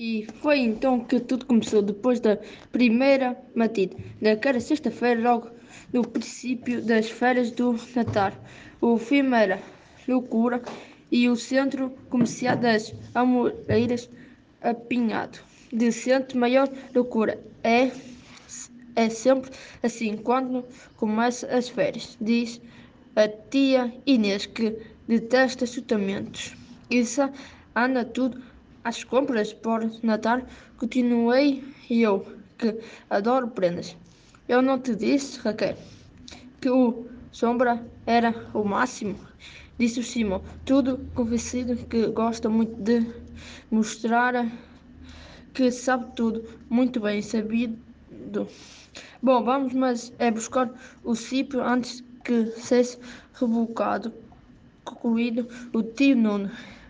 E foi então que tudo começou, depois da primeira matida, naquela sexta-feira, logo no princípio das férias do Natal. O filme era loucura e o centro comercial das Amoreiras apinhado. De centro maior loucura. É, é sempre assim quando começam as férias, diz a tia Inês, que detesta chutamentos. Isso anda tudo às compras por Natal, continuei eu, que adoro prendas. Eu não te disse, Raquel, que o Sombra era o máximo? Disse o Simão, tudo convencido que gosta muito de mostrar que sabe tudo, muito bem sabido. Bom, vamos, mas é buscar o cipro antes que seja rebocado, concluído o tio Nuno.